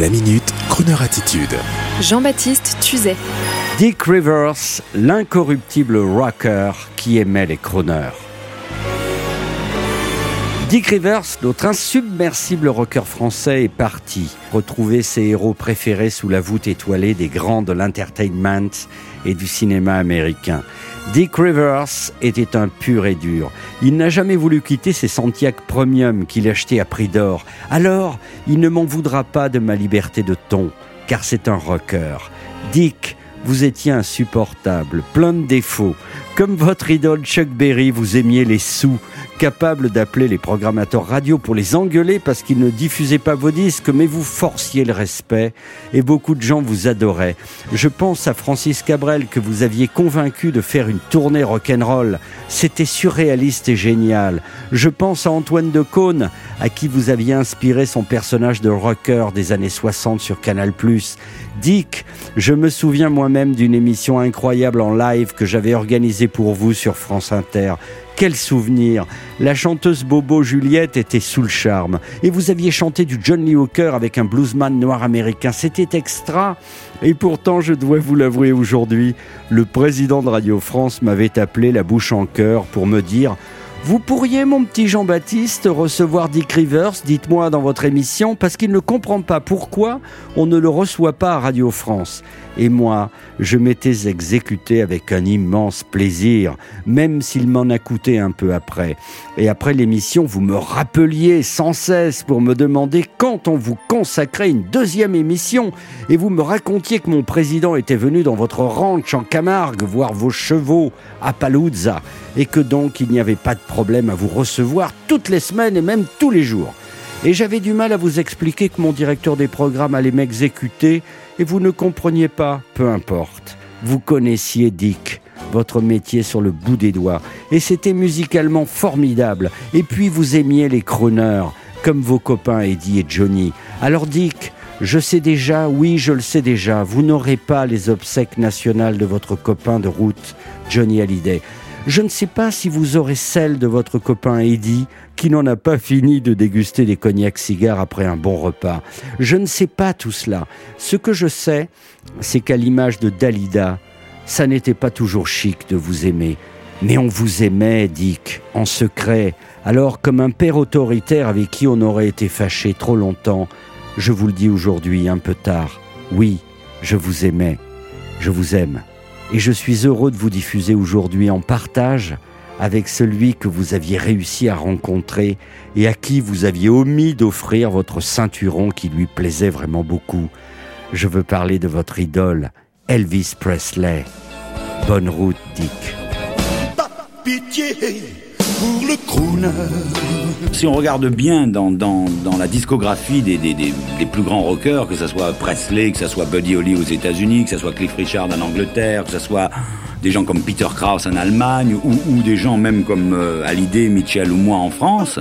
La minute, Kroneur attitude. Jean-Baptiste Tuzet. Dick Rivers, l'incorruptible rocker qui aimait les chroneurs. Dick Rivers, notre insubmersible rocker français, est parti retrouver ses héros préférés sous la voûte étoilée des grands de l'entertainment et du cinéma américain. Dick Rivers était un pur et dur. Il n'a jamais voulu quitter ses Santiago Premium qu'il achetait à prix d'or. Alors, il ne m'en voudra pas de ma liberté de ton, car c'est un rocker. Dick, vous étiez insupportable, plein de défauts. Comme votre idole Chuck Berry, vous aimiez les sous, capable d'appeler les programmateurs radio pour les engueuler parce qu'ils ne diffusaient pas vos disques, mais vous forciez le respect et beaucoup de gens vous adoraient. Je pense à Francis Cabrel que vous aviez convaincu de faire une tournée rock'n'roll. C'était surréaliste et génial. Je pense à Antoine de Caunes, à qui vous aviez inspiré son personnage de rocker des années 60 sur Canal+. Dick, je me souviens moi-même d'une émission incroyable en live que j'avais organisée pour vous sur France Inter. Quel souvenir La chanteuse Bobo Juliette était sous le charme. Et vous aviez chanté du John Lee Hooker avec un bluesman noir américain. C'était extra. Et pourtant, je dois vous l'avouer aujourd'hui, le président de Radio France m'avait appelé la bouche en cœur pour me dire vous pourriez, mon petit Jean-Baptiste, recevoir Dick Rivers, dites-moi dans votre émission, parce qu'il ne comprend pas pourquoi on ne le reçoit pas à Radio France. Et moi, je m'étais exécuté avec un immense plaisir, même s'il m'en a coûté un peu après. Et après l'émission, vous me rappeliez sans cesse pour me demander quand on vous consacrait une deuxième émission, et vous me racontiez que mon président était venu dans votre ranch en Camargue voir vos chevaux à Paluzza, et que donc il n'y avait pas de problème à vous recevoir toutes les semaines et même tous les jours. Et j'avais du mal à vous expliquer que mon directeur des programmes allait m'exécuter et vous ne compreniez pas, peu importe. Vous connaissiez Dick, votre métier sur le bout des doigts, et c'était musicalement formidable. Et puis vous aimiez les crooners, comme vos copains Eddie et Johnny. Alors Dick, je sais déjà, oui, je le sais déjà, vous n'aurez pas les obsèques nationales de votre copain de route, Johnny Hallyday. Je ne sais pas si vous aurez celle de votre copain Eddie, qui n'en a pas fini de déguster des cognacs cigares après un bon repas. Je ne sais pas tout cela. Ce que je sais, c'est qu'à l'image de Dalida, ça n'était pas toujours chic de vous aimer. Mais on vous aimait, Dick, en secret. Alors, comme un père autoritaire avec qui on aurait été fâché trop longtemps, je vous le dis aujourd'hui, un peu tard, oui, je vous aimais. Je vous aime et je suis heureux de vous diffuser aujourd'hui en partage avec celui que vous aviez réussi à rencontrer et à qui vous aviez omis d'offrir votre ceinturon qui lui plaisait vraiment beaucoup. Je veux parler de votre idole, Elvis Presley. Bonne route, Dick. Si on regarde bien dans, la discographie des, plus grands rockers, que ce soit Presley, que ce soit Buddy Holly aux États-Unis, que ce soit Cliff Richard en Angleterre, que ce soit des gens comme Peter Krauss en Allemagne, ou, des gens même comme euh, Hallyday, Mitchell ou moi en France,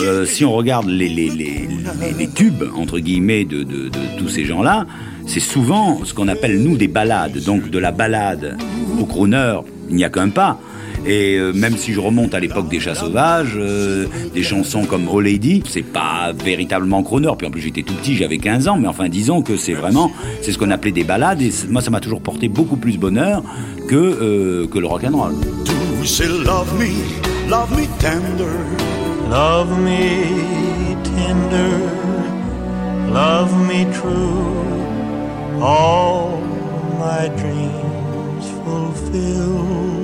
euh, si on regarde les, tubes, entre guillemets, de, de, de tous ces gens-là, c'est souvent ce qu'on appelle, nous, des balades. Donc de la balade au crooner, il n'y a qu'un pas. Et euh, même si je remonte à l'époque des chats sauvages, euh, des chansons comme Oh Lady, c'est pas véritablement crooner. Puis en plus j'étais tout petit, j'avais 15 ans, mais enfin disons que c'est vraiment, c'est ce qu'on appelait des balades. Et moi ça m'a toujours porté beaucoup plus bonheur que euh, que le rock and roll. love me, love me tender, love me tender, love me true, all my dreams fulfill.